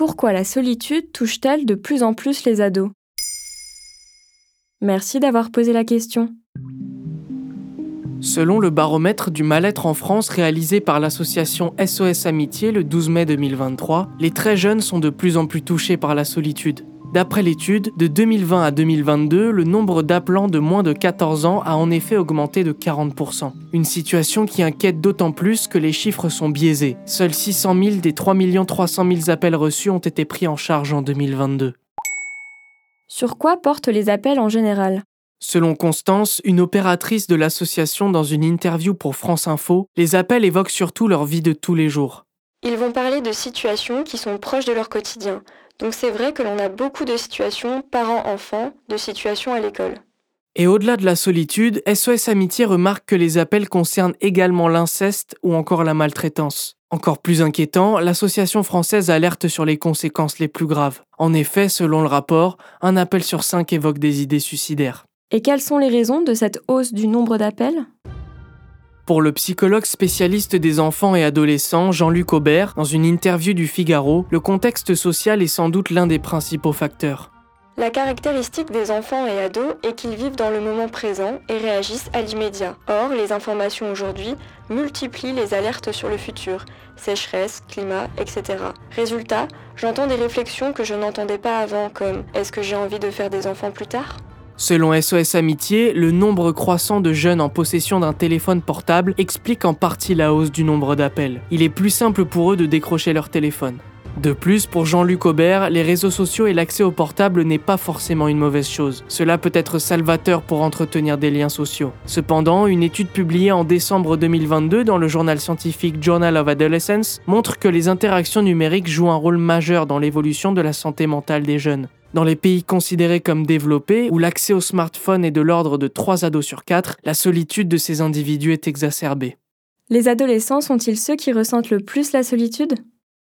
Pourquoi la solitude touche-t-elle de plus en plus les ados? Merci d'avoir posé la question. Selon le baromètre du mal-être en France réalisé par l'association SOS Amitié le 12 mai 2023, les très jeunes sont de plus en plus touchés par la solitude. D'après l'étude, de 2020 à 2022, le nombre d'appelants de moins de 14 ans a en effet augmenté de 40%. Une situation qui inquiète d'autant plus que les chiffres sont biaisés. Seuls 600 000 des 3 300 000 appels reçus ont été pris en charge en 2022. Sur quoi portent les appels en général? Selon Constance, une opératrice de l'association dans une interview pour France Info, les appels évoquent surtout leur vie de tous les jours. Ils vont parler de situations qui sont proches de leur quotidien. Donc c'est vrai que l'on a beaucoup de situations parents-enfants, de situations à l'école. Et au-delà de la solitude, SOS Amitié remarque que les appels concernent également l'inceste ou encore la maltraitance. Encore plus inquiétant, l'association française alerte sur les conséquences les plus graves. En effet, selon le rapport, un appel sur cinq évoque des idées suicidaires. Et quelles sont les raisons de cette hausse du nombre d'appels? Pour le psychologue spécialiste des enfants et adolescents Jean-Luc Aubert, dans une interview du Figaro, le contexte social est sans doute l'un des principaux facteurs. La caractéristique des enfants et ados est qu'ils vivent dans le moment présent et réagissent à l'immédiat. Or, les informations aujourd'hui multiplient les alertes sur le futur, sécheresse, climat, etc. Résultat, j'entends des réflexions que je n'entendais pas avant comme est-ce que j'ai envie de faire des enfants plus tard? Selon SOS Amitié, le nombre croissant de jeunes en possession d'un téléphone portable explique en partie la hausse du nombre d'appels. Il est plus simple pour eux de décrocher leur téléphone. De plus, pour Jean-Luc Aubert, les réseaux sociaux et l'accès au portable n'est pas forcément une mauvaise chose. Cela peut être salvateur pour entretenir des liens sociaux. Cependant, une étude publiée en décembre 2022 dans le journal scientifique Journal of Adolescence montre que les interactions numériques jouent un rôle majeur dans l'évolution de la santé mentale des jeunes. Dans les pays considérés comme développés, où l'accès au smartphone est de l'ordre de 3 ados sur 4, la solitude de ces individus est exacerbée. Les adolescents sont-ils ceux qui ressentent le plus la solitude?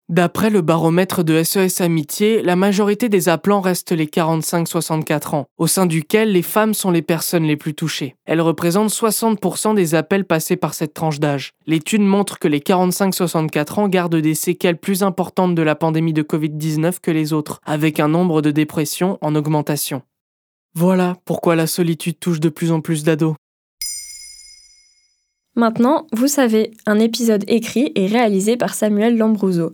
D'après le baromètre de SOS Amitié, la majorité des appelants restent les 45-64 ans, au sein duquel les femmes sont les personnes les plus touchées. Elles représentent 60% des appels passés par cette tranche d'âge. L'étude montre que les 45-64 ans gardent des séquelles plus importantes de la pandémie de Covid-19 que les autres, avec un nombre de dépressions en augmentation. Voilà pourquoi la solitude touche de plus en plus d'ados. Maintenant, vous savez, un épisode écrit et réalisé par Samuel Lambrouzo.